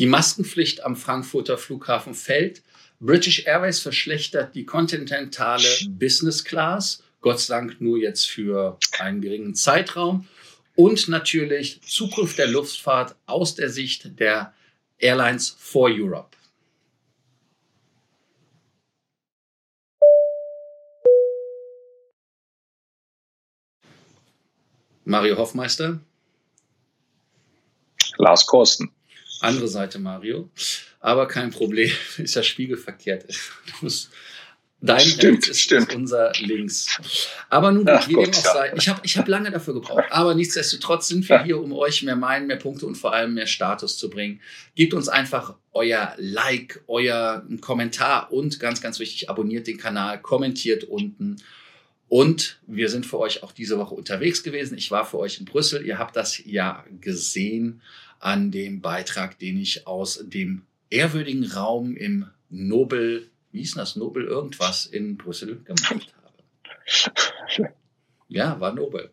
Die Maskenpflicht am Frankfurter Flughafen fällt. British Airways verschlechtert die kontinentale Business Class. Gott sei Dank nur jetzt für einen geringen Zeitraum. Und natürlich Zukunft der Luftfahrt aus der Sicht der Airlines for Europe. Mario Hoffmeister. Lars Korsten. Andere Seite Mario. Aber kein Problem, ist ja spiegelverkehrt. Dein stimmt, ist stimmt. unser Links. Aber nun gut, wie dem auch sei. Ich habe ich hab lange dafür gebraucht. Aber nichtsdestotrotz sind wir hier, um euch mehr Meilen, mehr Punkte und vor allem mehr Status zu bringen. Gebt uns einfach euer Like, euer Kommentar und ganz, ganz wichtig, abonniert den Kanal, kommentiert unten. Und wir sind für euch auch diese Woche unterwegs gewesen. Ich war für euch in Brüssel. Ihr habt das ja gesehen an dem Beitrag, den ich aus dem ehrwürdigen Raum im Nobel, wie hieß das, Nobel irgendwas in Brüssel gemacht habe. Ja, war Nobel.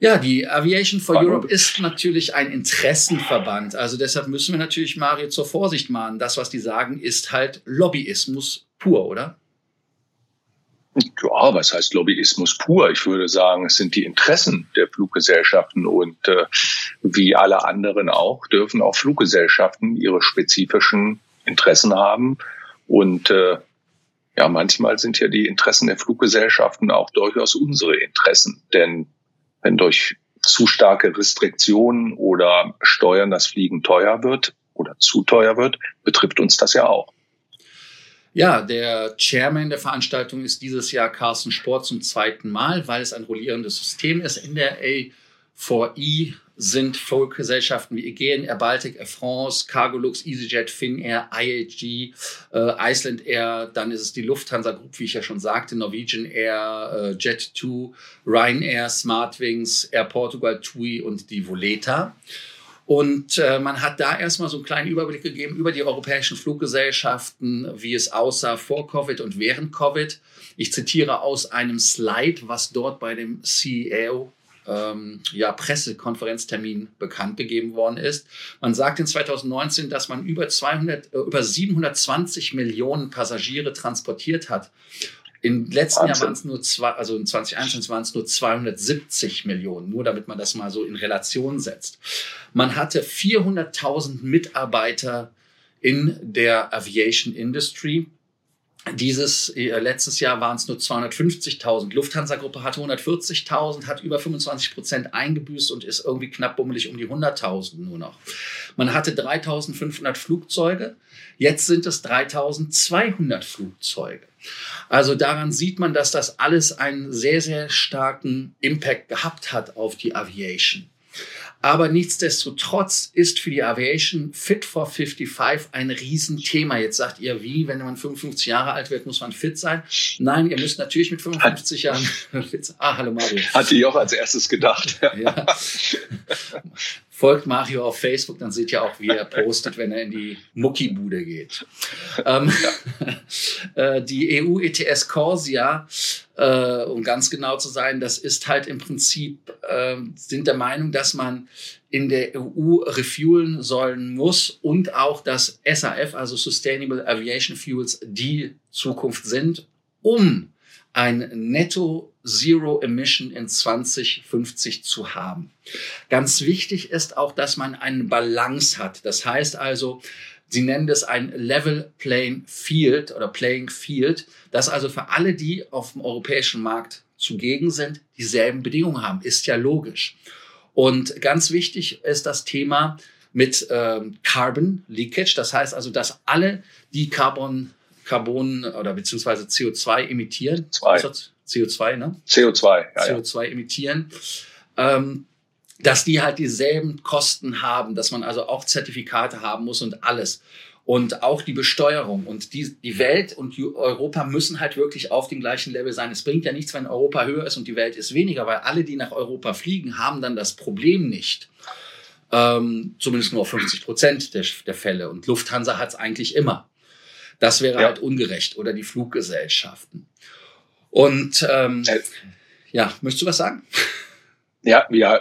Ja, die Aviation for war Europe ist natürlich ein Interessenverband. Also deshalb müssen wir natürlich Mario zur Vorsicht mahnen. Das, was die sagen, ist halt Lobbyismus pur, oder? Ja, was heißt Lobbyismus pur? Ich würde sagen, es sind die Interessen der Fluggesellschaften und äh, wie alle anderen auch dürfen auch Fluggesellschaften ihre spezifischen Interessen haben und äh, ja, manchmal sind ja die Interessen der Fluggesellschaften auch durchaus unsere Interessen, denn wenn durch zu starke Restriktionen oder Steuern das Fliegen teuer wird oder zu teuer wird, betrifft uns das ja auch. Ja, der Chairman der Veranstaltung ist dieses Jahr Carsten Sport zum zweiten Mal, weil es ein rollierendes System ist. In der A4E sind Fluggesellschaften wie Aegean, Air Baltic, Air France, Cargolux, EasyJet, Finnair, IAG, äh, Iceland Air, dann ist es die Lufthansa Group, wie ich ja schon sagte, Norwegian Air, äh, Jet2, Ryanair, Smartwings, Air Portugal, TUI und die Voleta. Und äh, man hat da erstmal so einen kleinen Überblick gegeben über die europäischen Fluggesellschaften, wie es aussah vor Covid und während Covid. Ich zitiere aus einem Slide, was dort bei dem CEO ähm, ja, Pressekonferenztermin bekannt gegeben worden ist. Man sagt in 2019, dass man über 200, äh, über 720 Millionen Passagiere transportiert hat. Im letzten Wahnsinn. Jahr waren es nur zwei, also in 2021 waren es nur 270 Millionen, nur damit man das mal so in Relation setzt. Man hatte 400.000 Mitarbeiter in der Aviation Industry. Dieses äh, letztes Jahr waren es nur 250.000. Lufthansa-Gruppe hatte 140.000, hat über 25 Prozent eingebüßt und ist irgendwie knapp bummelig um die 100.000 nur noch. Man hatte 3.500 Flugzeuge, jetzt sind es 3.200 Flugzeuge. Also daran sieht man, dass das alles einen sehr, sehr starken Impact gehabt hat auf die Aviation. Aber nichtsdestotrotz ist für die Aviation Fit for 55 ein Riesenthema. Jetzt sagt ihr, wie, wenn man 55 Jahre alt wird, muss man fit sein? Nein, ihr müsst natürlich mit 55 Jahren fit sein. Ah, hallo Mario. Hatte ich auch als erstes gedacht. ja. Folgt Mario auf Facebook, dann seht ihr auch, wie er postet, wenn er in die Muckibude geht. Ähm, ja. äh, die EU ETS Corsia, äh, um ganz genau zu sein, das ist halt im Prinzip, äh, sind der Meinung, dass man in der EU refuelen sollen muss und auch das SAF, also Sustainable Aviation Fuels, die Zukunft sind, um ein Netto Zero Emission in 2050 zu haben. Ganz wichtig ist auch, dass man eine Balance hat. Das heißt also, Sie nennen das ein Level Playing Field oder Playing Field, dass also für alle, die auf dem europäischen Markt zugegen sind, dieselben Bedingungen haben. Ist ja logisch. Und ganz wichtig ist das Thema mit ähm, Carbon Leakage. Das heißt also, dass alle, die Carbon Carbon oder beziehungsweise CO2 emittieren. Zwei. CO2, ne? CO2, ja. CO2 ja. emittieren. Ähm, dass die halt dieselben Kosten haben, dass man also auch Zertifikate haben muss und alles. Und auch die Besteuerung. Und die, die Welt und Europa müssen halt wirklich auf dem gleichen Level sein. Es bringt ja nichts, wenn Europa höher ist und die Welt ist weniger, weil alle, die nach Europa fliegen, haben dann das Problem nicht. Ähm, zumindest nur auf 50 Prozent der, der Fälle. Und Lufthansa hat es eigentlich immer. Das wäre ja. halt ungerecht oder die Fluggesellschaften. Und ähm, äh. ja, möchtest du was sagen? Ja, ja,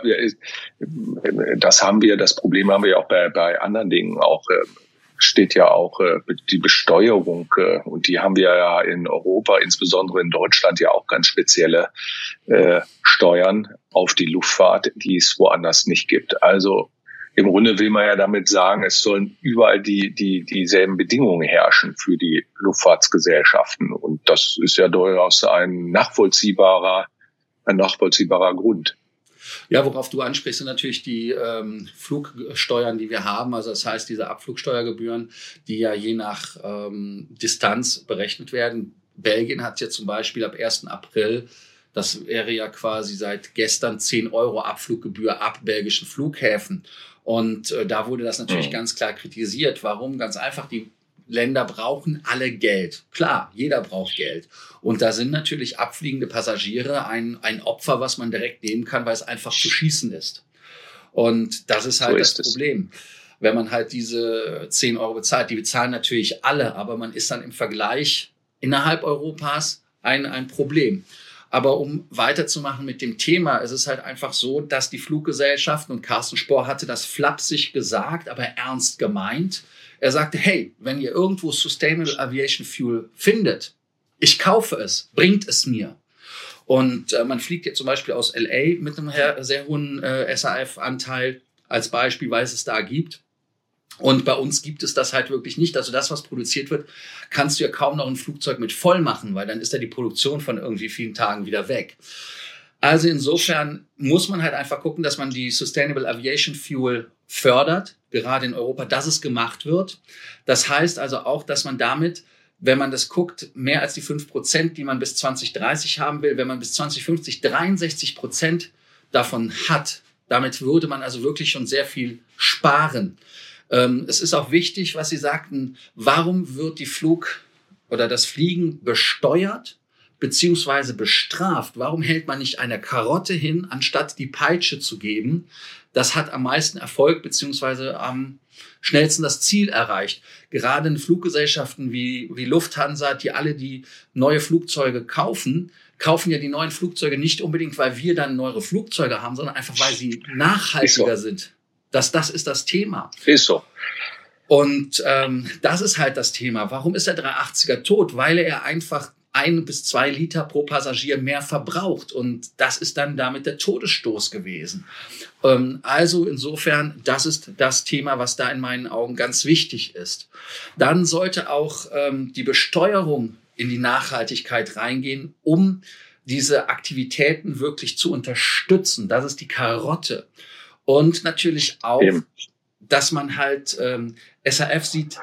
das haben wir, das Problem haben wir auch bei, bei anderen Dingen auch. Äh, steht ja auch äh, die Besteuerung äh, und die haben wir ja in Europa, insbesondere in Deutschland ja auch ganz spezielle äh, Steuern auf die Luftfahrt, die es woanders nicht gibt. Also im Grunde will man ja damit sagen, es sollen überall die, die, dieselben Bedingungen herrschen für die Luftfahrtsgesellschaften. Und das ist ja durchaus ein nachvollziehbarer, ein nachvollziehbarer Grund. Ja, worauf du ansprichst, sind natürlich die ähm, Flugsteuern, die wir haben. Also das heißt, diese Abflugsteuergebühren, die ja je nach ähm, Distanz berechnet werden. Belgien hat ja zum Beispiel ab 1. April, das wäre ja quasi seit gestern 10 Euro Abfluggebühr ab belgischen Flughäfen. Und äh, da wurde das natürlich mhm. ganz klar kritisiert. Warum? Ganz einfach, die Länder brauchen alle Geld. Klar, jeder braucht Geld. Und da sind natürlich abfliegende Passagiere ein, ein Opfer, was man direkt nehmen kann, weil es einfach zu schießen ist. Und das ist halt so ist das Problem. Wenn man halt diese 10 Euro bezahlt, die bezahlen natürlich alle, aber man ist dann im Vergleich innerhalb Europas ein, ein Problem. Aber um weiterzumachen mit dem Thema, es ist halt einfach so, dass die Fluggesellschaften, und Carsten Spohr hatte das flapsig gesagt, aber ernst gemeint, er sagte, hey, wenn ihr irgendwo Sustainable Aviation Fuel findet, ich kaufe es, bringt es mir. Und äh, man fliegt jetzt zum Beispiel aus LA mit einem sehr hohen äh, SAF-Anteil als Beispiel, weil es es da gibt. Und bei uns gibt es das halt wirklich nicht. Also das, was produziert wird, kannst du ja kaum noch ein Flugzeug mit voll machen, weil dann ist ja die Produktion von irgendwie vielen Tagen wieder weg. Also insofern muss man halt einfach gucken, dass man die Sustainable Aviation Fuel fördert, gerade in Europa, dass es gemacht wird. Das heißt also auch, dass man damit, wenn man das guckt, mehr als die fünf Prozent, die man bis 2030 haben will, wenn man bis 2050 63 Prozent davon hat, damit würde man also wirklich schon sehr viel sparen. Ähm, es ist auch wichtig, was Sie sagten, warum wird die Flug oder das Fliegen besteuert? beziehungsweise bestraft. Warum hält man nicht eine Karotte hin, anstatt die Peitsche zu geben? Das hat am meisten Erfolg beziehungsweise am schnellsten das Ziel erreicht. Gerade in Fluggesellschaften wie, wie Lufthansa, die alle die neue Flugzeuge kaufen, kaufen ja die neuen Flugzeuge nicht unbedingt, weil wir dann neue Flugzeuge haben, sondern einfach, weil sie nachhaltiger so. sind. Das, das ist das Thema. Ist so. Und ähm, das ist halt das Thema. Warum ist der 380er tot? Weil er einfach ein bis zwei Liter pro Passagier mehr verbraucht. Und das ist dann damit der Todesstoß gewesen. Ähm, also insofern, das ist das Thema, was da in meinen Augen ganz wichtig ist. Dann sollte auch ähm, die Besteuerung in die Nachhaltigkeit reingehen, um diese Aktivitäten wirklich zu unterstützen. Das ist die Karotte. Und natürlich auch, dass man halt ähm, SAF sieht,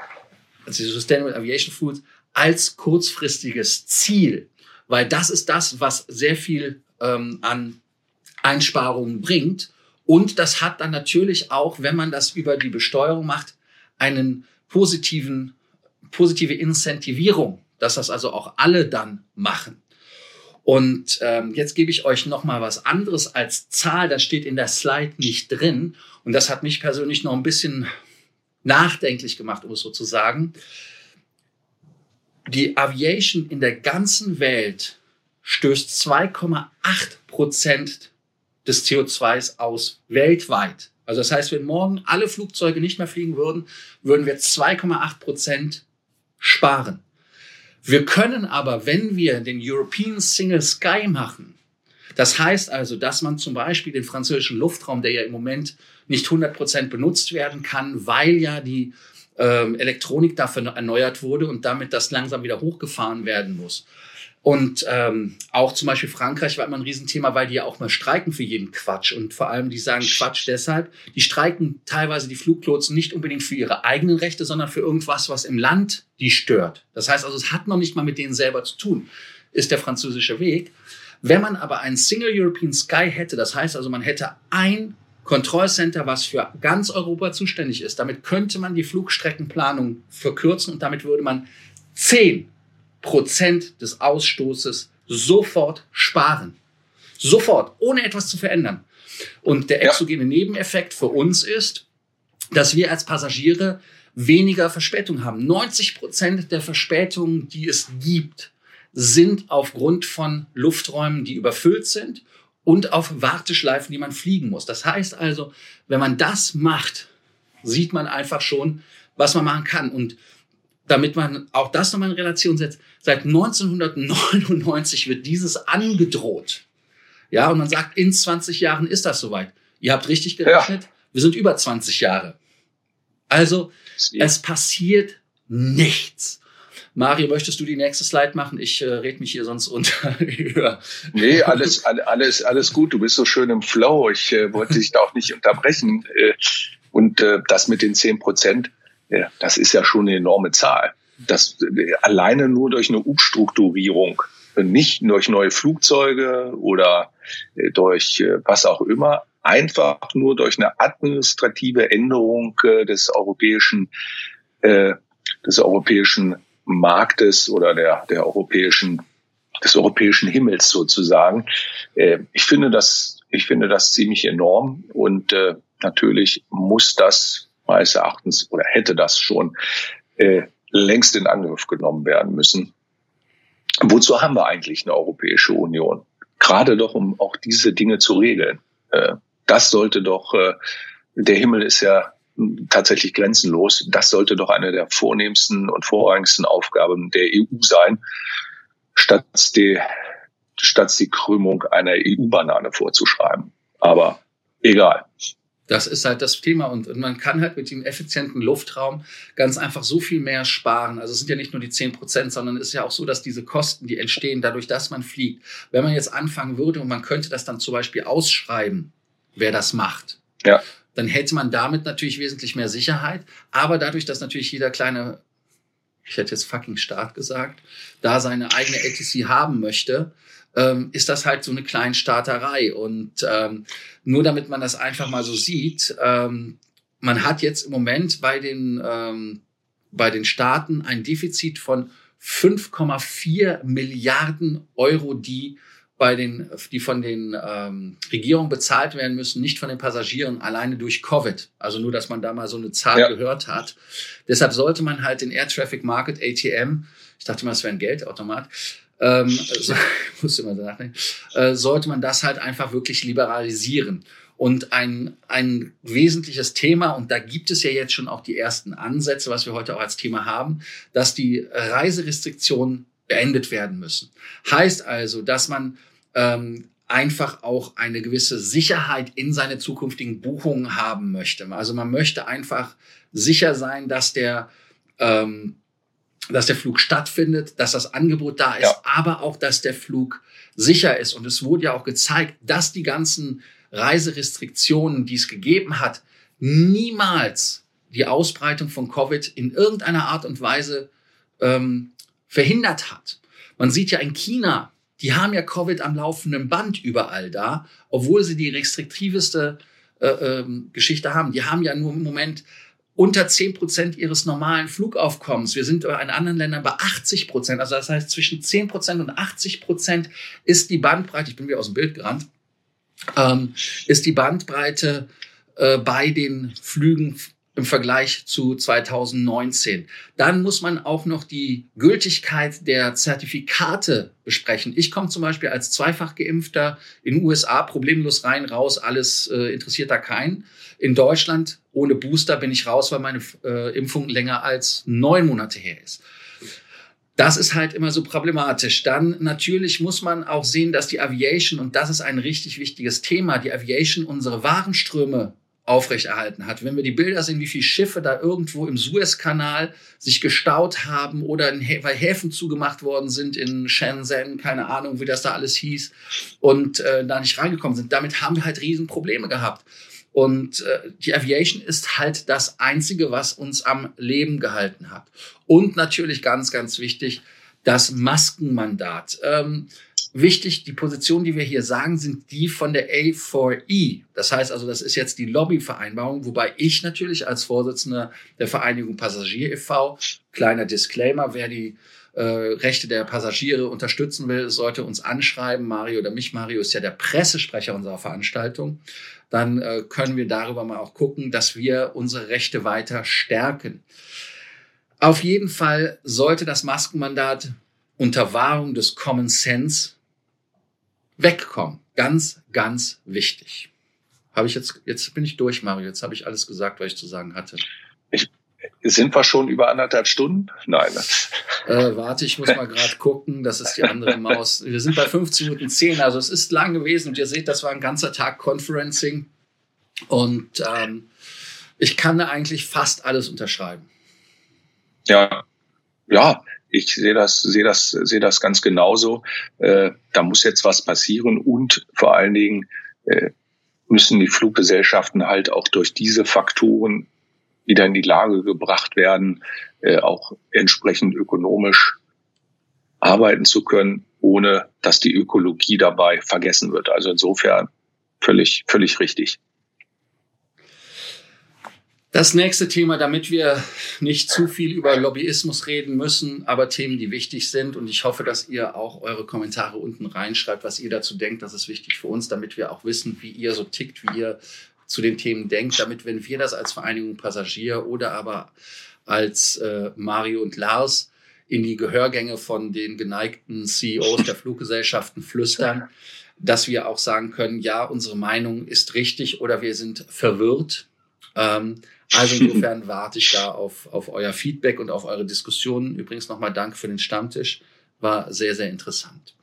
also Sustainable Aviation Foods, als kurzfristiges Ziel, weil das ist das, was sehr viel ähm, an Einsparungen bringt. Und das hat dann natürlich auch, wenn man das über die Besteuerung macht, einen positiven, positive Incentivierung, dass das also auch alle dann machen. Und ähm, jetzt gebe ich euch noch mal was anderes als Zahl. Das steht in der Slide nicht drin. Und das hat mich persönlich noch ein bisschen nachdenklich gemacht, um es so zu sagen die Aviation in der ganzen Welt stößt 2,8 Prozent des CO2s aus weltweit. Also das heißt, wenn morgen alle Flugzeuge nicht mehr fliegen würden, würden wir 2,8 Prozent sparen. Wir können aber, wenn wir den European Single Sky machen, das heißt also, dass man zum Beispiel den französischen Luftraum, der ja im Moment nicht 100 Prozent benutzt werden kann, weil ja die ähm, Elektronik dafür erneuert wurde und damit das langsam wieder hochgefahren werden muss. Und ähm, auch zum Beispiel Frankreich war immer ein Riesenthema, weil die ja auch mal streiken für jeden Quatsch. Und vor allem, die sagen Quatsch deshalb, die streiken teilweise die Fluglotsen nicht unbedingt für ihre eigenen Rechte, sondern für irgendwas, was im Land die stört. Das heißt also, es hat noch nicht mal mit denen selber zu tun, ist der französische Weg. Wenn man aber einen Single European Sky hätte, das heißt also, man hätte ein Kontrollcenter, was für ganz Europa zuständig ist. Damit könnte man die Flugstreckenplanung verkürzen und damit würde man 10 Prozent des Ausstoßes sofort sparen. Sofort, ohne etwas zu verändern. Und der exogene Nebeneffekt für uns ist, dass wir als Passagiere weniger Verspätung haben. 90 Prozent der Verspätungen, die es gibt, sind aufgrund von Lufträumen, die überfüllt sind und auf Warteschleifen, die man fliegen muss. Das heißt also, wenn man das macht, sieht man einfach schon, was man machen kann. Und damit man auch das nochmal in Relation setzt, seit 1999 wird dieses angedroht. Ja, und man sagt, in 20 Jahren ist das soweit. Ihr habt richtig gerechnet, ja. wir sind über 20 Jahre. Also, es passiert nichts. Mario, möchtest du die nächste Slide machen? Ich äh, red mich hier sonst unter. nee, alles, alles, alles gut. Du bist so schön im Flow. Ich äh, wollte dich da auch nicht unterbrechen. Äh, und äh, das mit den zehn Prozent, das ist ja schon eine enorme Zahl. Das alleine nur durch eine Umstrukturierung, nicht durch neue Flugzeuge oder äh, durch äh, was auch immer, einfach nur durch eine administrative Änderung äh, des europäischen des europäischen Marktes oder der, der europäischen, des europäischen Himmels sozusagen. Ich finde das, ich finde das ziemlich enorm und natürlich muss das meines Erachtens oder hätte das schon äh, längst in Angriff genommen werden müssen. Wozu haben wir eigentlich eine Europäische Union? Gerade doch, um auch diese Dinge zu regeln. Äh, das sollte doch, äh, der Himmel ist ja tatsächlich grenzenlos. Das sollte doch eine der vornehmsten und vorrangigsten Aufgaben der EU sein, statt die, statt die Krümmung einer EU-Banane vorzuschreiben. Aber egal. Das ist halt das Thema und, man kann halt mit dem effizienten Luftraum ganz einfach so viel mehr sparen. Also es sind ja nicht nur die zehn Prozent, sondern es ist ja auch so, dass diese Kosten, die entstehen dadurch, dass man fliegt, wenn man jetzt anfangen würde und man könnte das dann zum Beispiel ausschreiben, wer das macht. Ja dann hätte man damit natürlich wesentlich mehr Sicherheit. Aber dadurch, dass natürlich jeder kleine, ich hätte jetzt fucking Staat gesagt, da seine eigene ATC haben möchte, ähm, ist das halt so eine kleine Staaterei. Und ähm, nur damit man das einfach mal so sieht, ähm, man hat jetzt im Moment bei den, ähm, bei den Staaten ein Defizit von 5,4 Milliarden Euro, die bei den, die von den ähm, Regierungen bezahlt werden müssen, nicht von den Passagieren alleine durch Covid. Also nur, dass man da mal so eine Zahl ja. gehört hat. Deshalb sollte man halt den Air Traffic Market ATM, ich dachte mal, es wäre ein Geldautomat, ähm, so, man nachdenken, äh, sollte man das halt einfach wirklich liberalisieren. Und ein, ein wesentliches Thema, und da gibt es ja jetzt schon auch die ersten Ansätze, was wir heute auch als Thema haben, dass die Reiserestriktionen beendet werden müssen. Heißt also, dass man ähm, einfach auch eine gewisse Sicherheit in seine zukünftigen Buchungen haben möchte. Also man möchte einfach sicher sein, dass der ähm, dass der Flug stattfindet, dass das Angebot da ist, ja. aber auch, dass der Flug sicher ist. Und es wurde ja auch gezeigt, dass die ganzen Reiserestriktionen, die es gegeben hat, niemals die Ausbreitung von Covid in irgendeiner Art und Weise ähm, verhindert hat. Man sieht ja in China, die haben ja Covid am laufenden Band überall da, obwohl sie die restriktiveste äh, ähm, Geschichte haben. Die haben ja nur im Moment unter zehn Prozent ihres normalen Flugaufkommens. Wir sind in anderen Ländern bei 80 Prozent. Also das heißt, zwischen 10 Prozent und 80 Prozent ist die Bandbreite, ich bin wieder aus dem Bild gerannt, ähm, ist die Bandbreite äh, bei den Flügen im Vergleich zu 2019. Dann muss man auch noch die Gültigkeit der Zertifikate besprechen. Ich komme zum Beispiel als zweifach geimpfter in USA problemlos rein, raus, alles äh, interessiert da keinen. In Deutschland ohne Booster bin ich raus, weil meine äh, Impfung länger als neun Monate her ist. Das ist halt immer so problematisch. Dann natürlich muss man auch sehen, dass die Aviation, und das ist ein richtig wichtiges Thema, die Aviation unsere Warenströme aufrechterhalten hat. Wenn wir die Bilder sehen, wie viele Schiffe da irgendwo im Suezkanal sich gestaut haben oder in, weil Häfen zugemacht worden sind in Shenzhen, keine Ahnung, wie das da alles hieß, und äh, da nicht reingekommen sind. Damit haben wir halt Riesenprobleme gehabt. Und äh, die Aviation ist halt das Einzige, was uns am Leben gehalten hat. Und natürlich ganz, ganz wichtig, das Maskenmandat. Ähm, Wichtig, die Position, die wir hier sagen, sind die von der A4E. Das heißt also, das ist jetzt die Lobbyvereinbarung, wobei ich natürlich als Vorsitzender der Vereinigung Passagier e.V., kleiner Disclaimer, wer die äh, Rechte der Passagiere unterstützen will, sollte uns anschreiben. Mario oder mich, Mario ist ja der Pressesprecher unserer Veranstaltung. Dann äh, können wir darüber mal auch gucken, dass wir unsere Rechte weiter stärken. Auf jeden Fall sollte das Maskenmandat unter Wahrung des Common Sense wegkommen. Ganz, ganz wichtig. Habe ich jetzt, jetzt bin ich durch, Mario. Jetzt habe ich alles gesagt, was ich zu sagen hatte. Ich, sind wir schon über anderthalb Stunden? Nein. Äh, warte, ich muss mal gerade gucken. Das ist die andere Maus. Wir sind bei 15 Minuten 10. Also es ist lang gewesen und ihr seht, das war ein ganzer Tag Conferencing. Und ähm, ich kann da eigentlich fast alles unterschreiben. Ja, ja, ich sehe das, sehe das, sehe das ganz genauso. Äh, da muss jetzt was passieren und vor allen Dingen äh, müssen die Fluggesellschaften halt auch durch diese Faktoren wieder in die Lage gebracht werden, äh, auch entsprechend ökonomisch arbeiten zu können, ohne dass die Ökologie dabei vergessen wird. Also insofern völlig, völlig richtig. Das nächste Thema, damit wir nicht zu viel über Lobbyismus reden müssen, aber Themen, die wichtig sind. Und ich hoffe, dass ihr auch eure Kommentare unten reinschreibt, was ihr dazu denkt. Das ist wichtig für uns, damit wir auch wissen, wie ihr so tickt, wie ihr zu den Themen denkt, damit, wenn wir das als Vereinigung Passagier oder aber als äh, Mario und Lars in die Gehörgänge von den geneigten CEOs der Fluggesellschaften flüstern, dass wir auch sagen können, ja, unsere Meinung ist richtig oder wir sind verwirrt. Ähm, also insofern warte ich da auf, auf euer Feedback und auf eure Diskussionen. Übrigens nochmal Dank für den Stammtisch. War sehr, sehr interessant.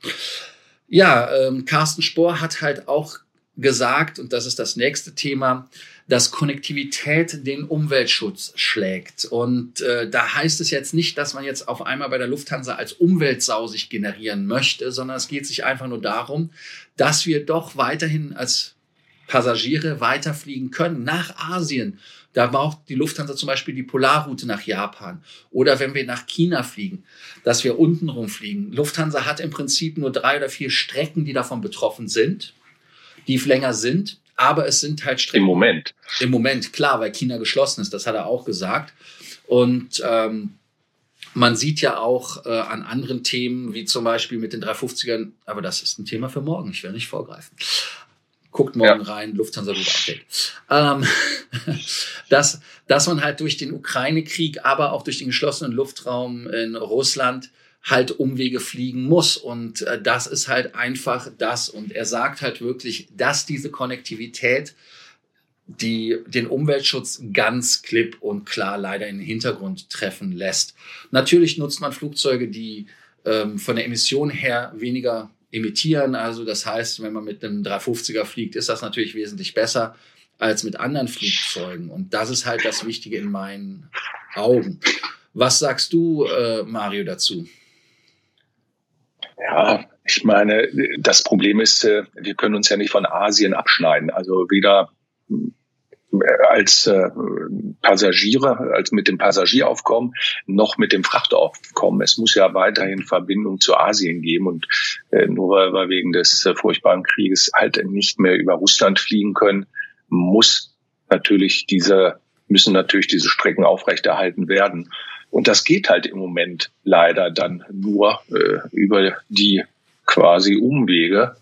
Ja, ähm, Carsten Spohr hat halt auch gesagt, und das ist das nächste Thema, dass Konnektivität den Umweltschutz schlägt. Und äh, da heißt es jetzt nicht, dass man jetzt auf einmal bei der Lufthansa als Umweltsau sich generieren möchte, sondern es geht sich einfach nur darum, dass wir doch weiterhin als Passagiere weiterfliegen können nach Asien. Da braucht die Lufthansa zum Beispiel die Polarroute nach Japan. Oder wenn wir nach China fliegen, dass wir untenrum fliegen. Lufthansa hat im Prinzip nur drei oder vier Strecken, die davon betroffen sind, die länger sind. Aber es sind halt Strecken. Im Moment. Im Moment, klar, weil China geschlossen ist. Das hat er auch gesagt. Und ähm, man sieht ja auch äh, an anderen Themen, wie zum Beispiel mit den 350ern, aber das ist ein Thema für morgen, ich will nicht vorgreifen. Guckt morgen ja. rein, Lufthansa Group Update. Ähm, dass, dass man halt durch den Ukraine-Krieg, aber auch durch den geschlossenen Luftraum in Russland halt Umwege fliegen muss. Und äh, das ist halt einfach das. Und er sagt halt wirklich, dass diese Konnektivität die den Umweltschutz ganz klipp und klar leider in den Hintergrund treffen lässt. Natürlich nutzt man Flugzeuge, die ähm, von der Emission her weniger emittieren. Also das heißt, wenn man mit einem 350er fliegt, ist das natürlich wesentlich besser als mit anderen Flugzeugen. Und das ist halt das Wichtige in meinen Augen. Was sagst du, äh, Mario, dazu? Ja, ich meine, das Problem ist, äh, wir können uns ja nicht von Asien abschneiden. Also weder als äh, Passagiere, als mit dem Passagieraufkommen, noch mit dem Frachtaufkommen. Es muss ja weiterhin Verbindung zu Asien geben und äh, nur weil wir wegen des äh, furchtbaren Krieges halt nicht mehr über Russland fliegen können, muss natürlich diese müssen natürlich diese Strecken aufrechterhalten werden. Und das geht halt im Moment leider dann nur äh, über die quasi Umwege.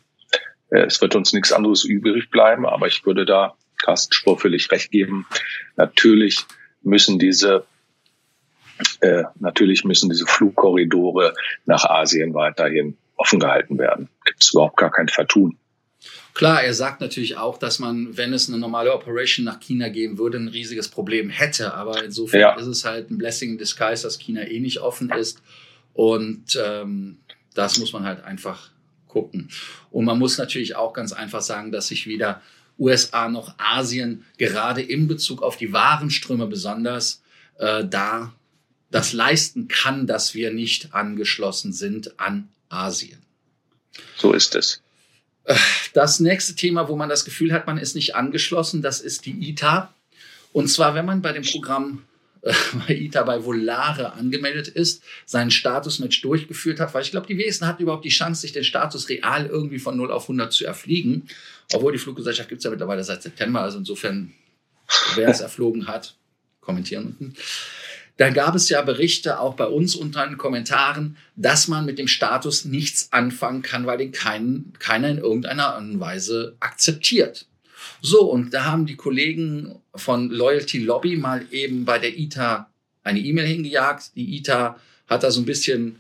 Äh, es wird uns nichts anderes übrig bleiben, aber ich würde da Carsten Spohr völlig recht geben. Natürlich müssen diese äh, natürlich müssen diese Flugkorridore nach Asien weiterhin offen gehalten werden. Gibt es überhaupt gar kein Vertun. Klar, er sagt natürlich auch, dass man, wenn es eine normale Operation nach China geben würde, ein riesiges Problem hätte. Aber insofern ja. ist es halt ein Blessing in Disguise, dass China eh nicht offen ist. Und ähm, das muss man halt einfach gucken. Und man muss natürlich auch ganz einfach sagen, dass sich wieder USA noch Asien, gerade in Bezug auf die Warenströme besonders, äh, da das leisten kann, dass wir nicht angeschlossen sind an Asien. So ist es. Das nächste Thema, wo man das Gefühl hat, man ist nicht angeschlossen, das ist die ITA. Und zwar, wenn man bei dem Programm bei ITA bei Volare angemeldet ist, seinen Statusmatch durchgeführt hat, weil ich glaube, die wenigsten hatten überhaupt die Chance, sich den Status real irgendwie von 0 auf 100 zu erfliegen. Obwohl die Fluggesellschaft gibt es ja mittlerweile seit September, also insofern, wer es erflogen hat, kommentieren unten. Dann gab es ja Berichte auch bei uns unter den Kommentaren, dass man mit dem Status nichts anfangen kann, weil den kein, keiner in irgendeiner Weise akzeptiert. So, und da haben die Kollegen von Loyalty Lobby mal eben bei der ITA eine E-Mail hingejagt. Die ITA hat da so ein bisschen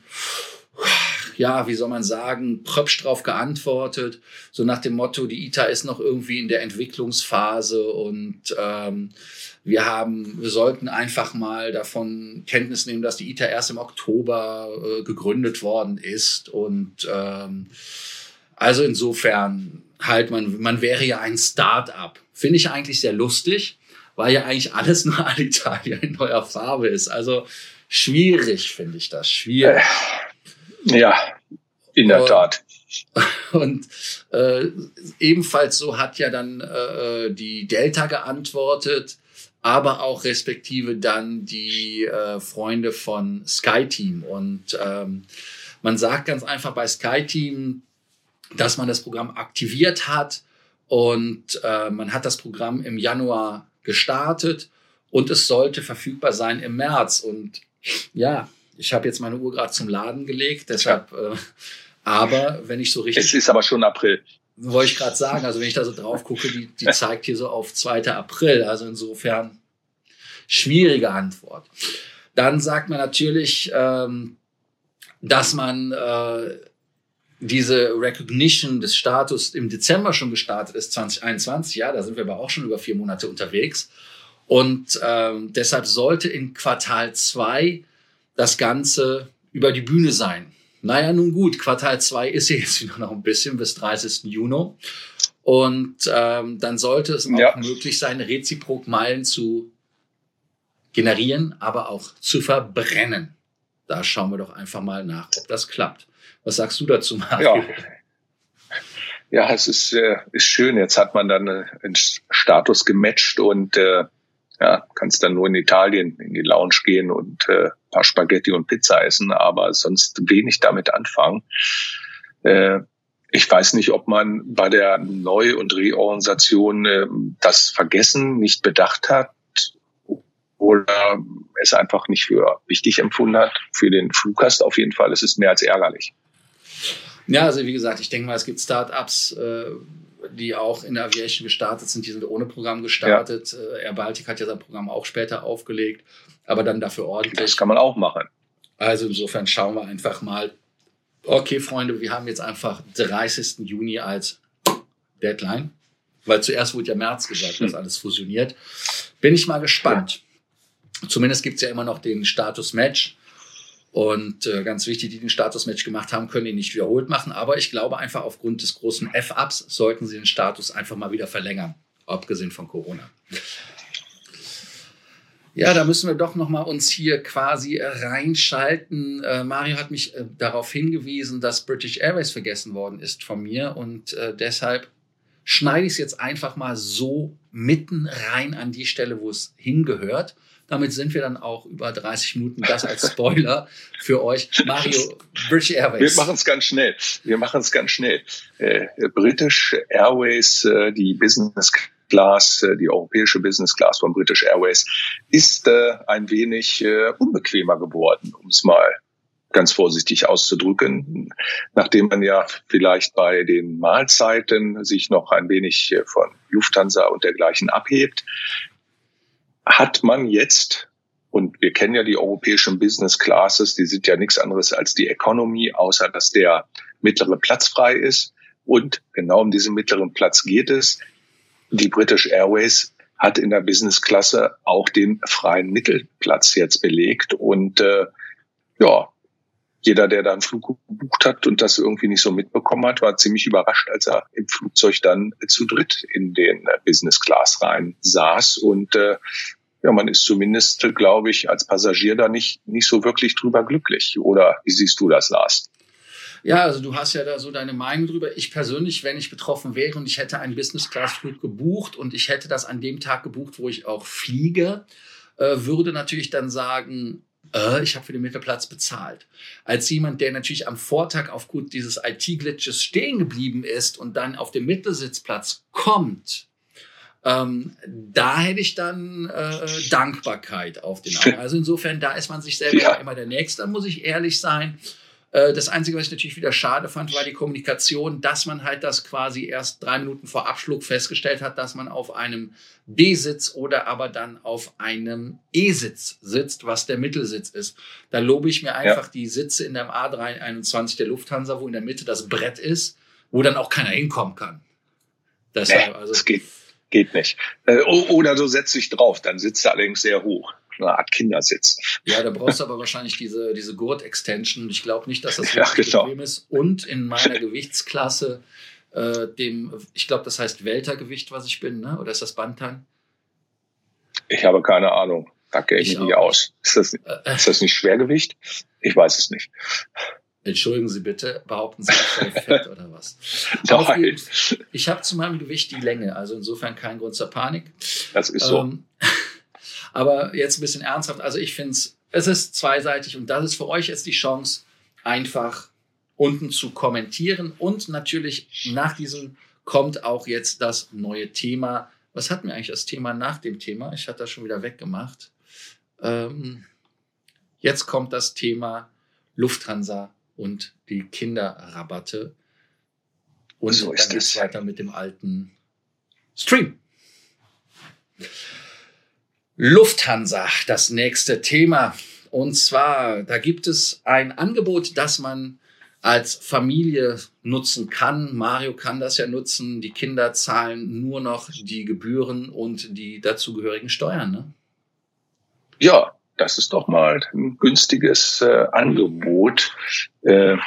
ja, wie soll man sagen, pröpsch drauf geantwortet, so nach dem Motto, die ITA ist noch irgendwie in der Entwicklungsphase und ähm, wir haben, wir sollten einfach mal davon Kenntnis nehmen, dass die ITA erst im Oktober äh, gegründet worden ist und ähm, also insofern halt man, man wäre ja ein Start-up. Finde ich eigentlich sehr lustig, weil ja eigentlich alles nur Alitalia in neuer Farbe ist. Also schwierig finde ich das, schwierig. Ja, in der und, Tat. Und äh, ebenfalls so hat ja dann äh, die Delta geantwortet, aber auch respektive dann die äh, Freunde von SkyTeam. Und ähm, man sagt ganz einfach bei SkyTeam, dass man das Programm aktiviert hat und äh, man hat das Programm im Januar gestartet und es sollte verfügbar sein im März. Und ja, ich habe jetzt meine Uhr gerade zum Laden gelegt, deshalb, äh, aber wenn ich so richtig. Es ist aber schon April. Wollte ich gerade sagen, also wenn ich da so drauf gucke, die, die zeigt hier so auf 2. April. Also insofern schwierige Antwort. Dann sagt man natürlich, ähm, dass man äh, diese Recognition des Status im Dezember schon gestartet ist, 2021, ja, da sind wir aber auch schon über vier Monate unterwegs. Und ähm, deshalb sollte in Quartal zwei das Ganze über die Bühne sein. Naja, nun gut, Quartal zwei ist ja jetzt wieder noch ein bisschen bis 30. Juni. Und ähm, dann sollte es auch möglich sein, reziprok Meilen zu generieren, aber auch zu verbrennen. Da schauen wir doch einfach mal nach, ob das klappt. Was sagst du dazu, Mario? Ja. Ja, es ist, äh, ist schön. Jetzt hat man dann äh, einen Status gematcht und äh, ja, kannst dann nur in Italien in die Lounge gehen und äh, paar Spaghetti und Pizza essen, aber sonst wenig damit anfangen. Äh, ich weiß nicht, ob man bei der Neu- und Reorganisation äh, das Vergessen nicht bedacht hat oder es einfach nicht für wichtig empfunden hat. Für den Fluggast auf jeden Fall. Es ist mehr als ärgerlich. Ja, also wie gesagt, ich denke mal, es gibt Startups, äh, die auch in der Aviation gestartet sind, die sind ohne Programm gestartet. Ja. Äh, Air Baltic hat ja sein Programm auch später aufgelegt, aber dann dafür ordentlich. Das kann man auch machen. Also insofern schauen wir einfach mal. Okay, Freunde, wir haben jetzt einfach 30. Juni als Deadline, weil zuerst wurde ja März gesagt, dass alles fusioniert. Bin ich mal gespannt. Ja. Zumindest gibt's ja immer noch den Status Match. Und äh, ganz wichtig, die den Status-Match gemacht haben, können ihn nicht wiederholt machen. Aber ich glaube einfach aufgrund des großen F-Ups sollten sie den Status einfach mal wieder verlängern, abgesehen von Corona. Ja, da müssen wir doch noch mal uns hier quasi reinschalten. Äh, Mario hat mich äh, darauf hingewiesen, dass British Airways vergessen worden ist von mir und äh, deshalb schneide ich es jetzt einfach mal so mitten rein an die Stelle, wo es hingehört. Damit sind wir dann auch über 30 Minuten. Das als Spoiler für euch. Mario, British Airways. Wir machen es ganz schnell. Wir machen es ganz schnell. Äh, British Airways, äh, die Business Class, äh, die europäische Business Class von British Airways, ist äh, ein wenig äh, unbequemer geworden, um es mal ganz vorsichtig auszudrücken, nachdem man ja vielleicht bei den Mahlzeiten sich noch ein wenig äh, von Lufthansa und dergleichen abhebt, hat man jetzt, und wir kennen ja die europäischen Business Classes, die sind ja nichts anderes als die Economy, außer dass der mittlere Platz frei ist. Und genau um diesen mittleren Platz geht es. Die British Airways hat in der Business-Klasse auch den freien Mittelplatz jetzt belegt. Und äh, ja, jeder, der da einen Flug gebucht hat und das irgendwie nicht so mitbekommen hat, war ziemlich überrascht, als er im Flugzeug dann zu dritt in den Business Class rein saß. Und äh, ja, man ist zumindest, glaube ich, als Passagier da nicht, nicht so wirklich drüber glücklich. Oder wie siehst du das, Lars? Ja, also du hast ja da so deine Meinung drüber. Ich persönlich, wenn ich betroffen wäre und ich hätte einen Business-Class-Flug gebucht und ich hätte das an dem Tag gebucht, wo ich auch fliege, äh, würde natürlich dann sagen, äh, ich habe für den Mittelplatz bezahlt. Als jemand, der natürlich am Vortag aufgrund dieses IT-Glitches stehen geblieben ist und dann auf den Mittelsitzplatz kommt, ähm, da hätte ich dann äh, Dankbarkeit auf den Augen. Also insofern, da ist man sich selber ja. immer der Nächste, muss ich ehrlich sein. Äh, das Einzige, was ich natürlich wieder schade fand, war die Kommunikation, dass man halt das quasi erst drei Minuten vor Abschluck festgestellt hat, dass man auf einem B-Sitz oder aber dann auf einem E-Sitz sitzt, was der Mittelsitz ist. Da lobe ich mir einfach ja. die Sitze in der A321 der Lufthansa, wo in der Mitte das Brett ist, wo dann auch keiner hinkommen kann. Deshalb, nee, also, das geht, geht nicht. Äh, oder so setzt sich drauf, dann sitzt er allerdings sehr hoch eine Art Kindersitz. Ja, da brauchst du aber wahrscheinlich diese, diese Gurt-Extension. Ich glaube nicht, dass das ja, genau. Problem ist. Und in meiner Gewichtsklasse, äh, dem, ich glaube, das heißt Weltergewicht, was ich bin, ne? oder ist das Bantan? Ich habe keine Ahnung. Da kenne ich, ich mich nicht aus. Ist das, äh, ist das nicht Schwergewicht? Ich weiß es nicht. Entschuldigen Sie bitte, behaupten Sie, ich sei fett oder was? Nein. Ich habe zu meinem Gewicht die Länge, also insofern kein Grund zur Panik. Das ist so. Ähm, aber jetzt ein bisschen ernsthaft. Also ich finde es, es ist zweiseitig und das ist für euch jetzt die Chance, einfach unten zu kommentieren. Und natürlich nach diesem kommt auch jetzt das neue Thema. Was hatten wir eigentlich das Thema nach dem Thema? Ich hatte das schon wieder weggemacht. Ähm, jetzt kommt das Thema Lufthansa und die Kinderrabatte. Und so dann geht es weiter mit dem alten Stream. Lufthansa, das nächste Thema. Und zwar, da gibt es ein Angebot, das man als Familie nutzen kann. Mario kann das ja nutzen. Die Kinder zahlen nur noch die Gebühren und die dazugehörigen Steuern. Ne? Ja, das ist doch mal ein günstiges äh, Angebot. Äh,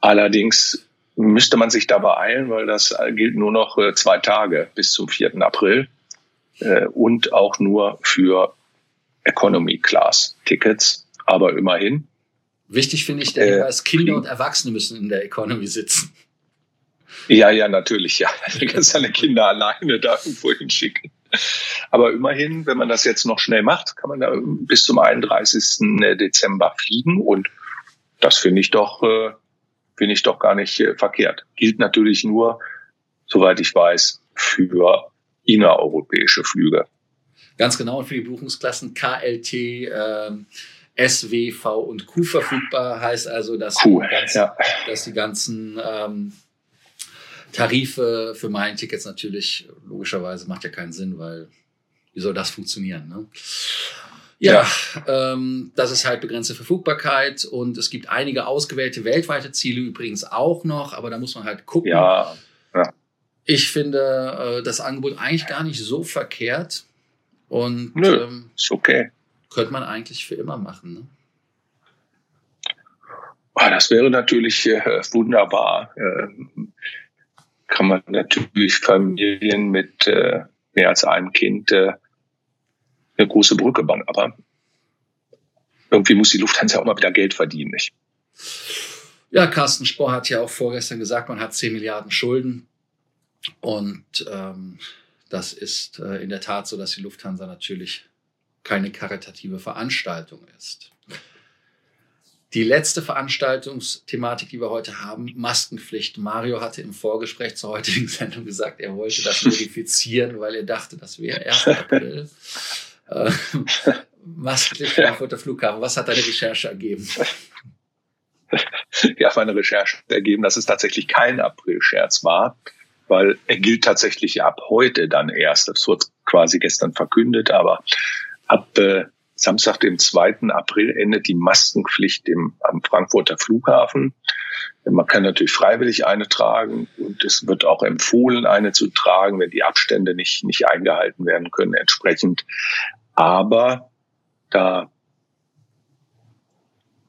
allerdings müsste man sich da beeilen, weil das gilt nur noch äh, zwei Tage bis zum 4. April äh, und auch nur für Economy Class Tickets. Aber immerhin. Wichtig finde ich, der Hinweis, äh, Kinder und Erwachsene müssen in der Economy sitzen. Ja, ja, natürlich, ja. Du kannst deine Kinder alleine da irgendwo hinschicken. Aber immerhin, wenn man das jetzt noch schnell macht, kann man da bis zum 31. Dezember fliegen und das finde ich doch, äh, finde ich doch gar nicht äh, verkehrt. Gilt natürlich nur, soweit ich weiß, für innereuropäische Flüge. Ganz genau, und für die Buchungsklassen KLT, ähm, SW, V und Q verfügbar heißt also, dass, Q, die, ganzen, ja. dass die ganzen ähm, Tarife für meine Tickets natürlich logischerweise macht ja keinen Sinn, weil wie soll das funktionieren? Ne? Ja, ja. Ähm, das ist halt begrenzte Verfügbarkeit und es gibt einige ausgewählte weltweite Ziele übrigens auch noch, aber da muss man halt gucken. Ja. Ich finde äh, das Angebot eigentlich gar nicht so verkehrt. Und Nö, ähm, ist okay. Könnte man eigentlich für immer machen. Ne? Oh, das wäre natürlich äh, wunderbar. Ähm, kann man natürlich Familien mit äh, mehr als einem Kind äh, eine große Brücke bauen. Aber irgendwie muss die Lufthansa auch mal wieder Geld verdienen, nicht? Ja, Carsten Spohr hat ja auch vorgestern gesagt, man hat 10 Milliarden Schulden. Und ähm, das ist äh, in der Tat so, dass die Lufthansa natürlich keine karitative Veranstaltung ist. Die letzte Veranstaltungsthematik, die wir heute haben, Maskenpflicht. Mario hatte im Vorgespräch zur heutigen Sendung gesagt, er wollte das verifizieren, weil er dachte, das wäre 1. April. Äh, Maskenpflicht Frankfurter Flughafen. Was hat deine Recherche ergeben? Ja, meine Recherche ergeben, dass es tatsächlich kein April-Scherz war weil er gilt tatsächlich ab heute dann erst. Das wurde quasi gestern verkündet, aber ab äh, Samstag, dem 2. April, endet die Maskenpflicht im, am Frankfurter Flughafen. Man kann natürlich freiwillig eine tragen und es wird auch empfohlen, eine zu tragen, wenn die Abstände nicht, nicht eingehalten werden können entsprechend. Aber da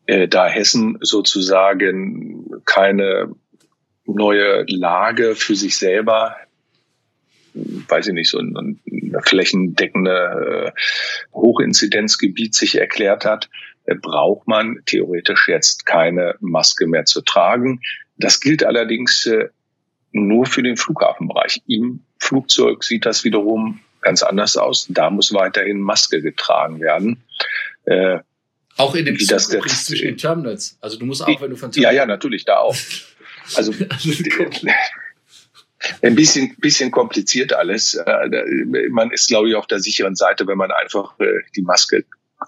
äh, da Hessen sozusagen keine neue Lage für sich selber, weiß ich nicht, so ein, ein flächendeckende äh, Hochinzidenzgebiet sich erklärt hat, äh, braucht man theoretisch jetzt keine Maske mehr zu tragen. Das gilt allerdings äh, nur für den Flughafenbereich. Im Flugzeug sieht das wiederum ganz anders aus. Da muss weiterhin Maske getragen werden. Auch in dem Zug zwischen den Terminals. Also du musst auch, wenn du von Terminals Ja, ja, natürlich, da auch. Also ein bisschen, bisschen kompliziert alles. Äh, man ist, glaube ich, auf der sicheren Seite, wenn man einfach äh, die Maske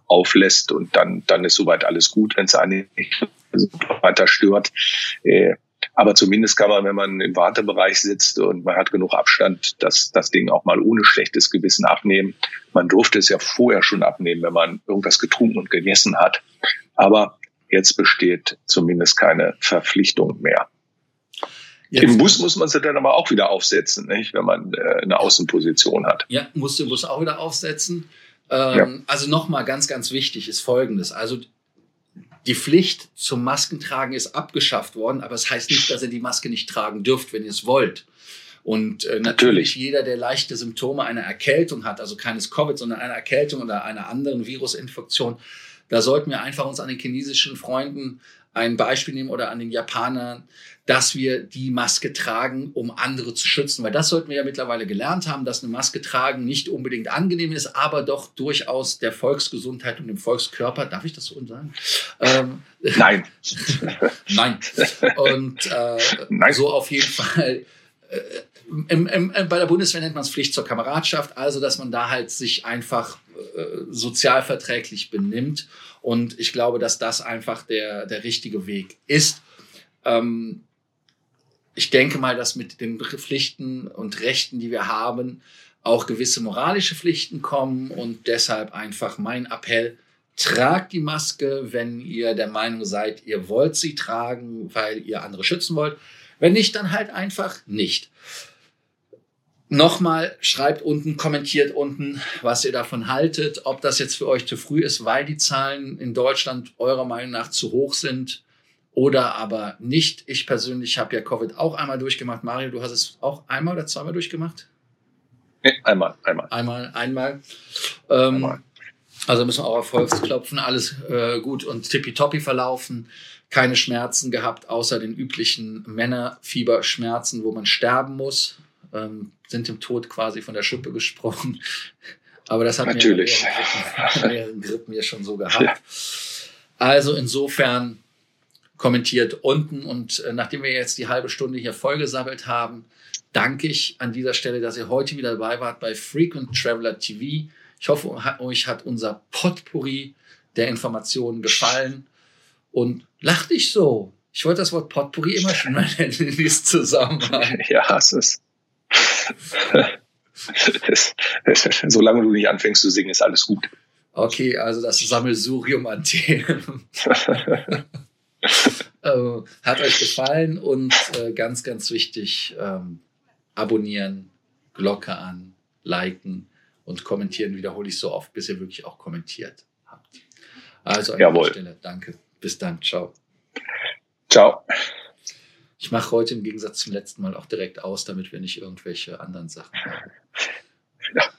auflässt und dann, dann ist soweit alles gut. Wenn es eine nicht weiter stört. Äh, aber zumindest kann man, wenn man im Wartebereich sitzt und man hat genug Abstand, das, das Ding auch mal ohne schlechtes Gewissen abnehmen. Man durfte es ja vorher schon abnehmen, wenn man irgendwas getrunken und gegessen hat. Aber jetzt besteht zumindest keine Verpflichtung mehr. Jetzt. Im Bus muss man sie dann aber auch wieder aufsetzen, nicht? wenn man äh, eine Außenposition hat. Ja, muss den Bus auch wieder aufsetzen. Ähm, ja. Also nochmal ganz, ganz wichtig ist Folgendes. Also die Pflicht zum Maskentragen ist abgeschafft worden, aber es das heißt nicht, dass ihr die Maske nicht tragen dürft, wenn ihr es wollt. Und äh, natürlich, natürlich jeder, der leichte Symptome einer Erkältung hat, also keines Covid, sondern einer Erkältung oder einer anderen Virusinfektion, da sollten wir einfach uns an den chinesischen Freunden ein Beispiel nehmen oder an den Japanern, dass wir die Maske tragen, um andere zu schützen. Weil das sollten wir ja mittlerweile gelernt haben, dass eine Maske tragen nicht unbedingt angenehm ist, aber doch durchaus der Volksgesundheit und dem Volkskörper, darf ich das so sagen? Ähm, Nein. Nein. Und äh, Nein. so auf jeden Fall. Äh, im, im, bei der Bundeswehr nennt man es Pflicht zur Kameradschaft, also dass man da halt sich einfach sozialverträglich benimmt. Und ich glaube, dass das einfach der, der richtige Weg ist. Ähm, ich denke mal, dass mit den Pflichten und Rechten, die wir haben, auch gewisse moralische Pflichten kommen und deshalb einfach mein Appell, tragt die Maske, wenn ihr der Meinung seid, ihr wollt sie tragen, weil ihr andere schützen wollt. Wenn nicht, dann halt einfach nicht. Nochmal, schreibt unten, kommentiert unten, was ihr davon haltet, ob das jetzt für euch zu früh ist, weil die Zahlen in Deutschland eurer Meinung nach zu hoch sind oder aber nicht. Ich persönlich habe ja Covid auch einmal durchgemacht. Mario, du hast es auch einmal oder zweimal durchgemacht? Nee, einmal, einmal. Einmal, einmal. Ähm, einmal. Also müssen wir auch auf Holz klopfen, alles äh, gut und tippitoppi verlaufen. Keine Schmerzen gehabt, außer den üblichen Männerfieberschmerzen, wo man sterben muss ähm, sind dem Tod quasi von der Schippe gesprochen. Aber das hat Natürlich. mir mehreren Grippen ja schon so gehabt. Ja. Also insofern kommentiert unten und äh, nachdem wir jetzt die halbe Stunde hier vollgesammelt haben, danke ich an dieser Stelle, dass ihr heute wieder dabei wart bei Frequent Traveler TV. Ich hoffe, euch hat unser Potpourri der Informationen gefallen und lach dich so. Ich wollte das Wort Potpourri immer schon mal in diesem Zusammenhang. Ja, es ist Solange du nicht anfängst zu singen, ist alles gut. Okay, also das Sammelsurium an Themen. äh, hat euch gefallen und äh, ganz, ganz wichtig, ähm, abonnieren, Glocke an, liken und kommentieren wiederhole ich so oft, bis ihr wirklich auch kommentiert habt. Also an Jawohl. Stelle, danke. Bis dann. Ciao. Ciao. Ich mache heute im Gegensatz zum letzten Mal auch direkt aus, damit wir nicht irgendwelche anderen Sachen haben. Ja.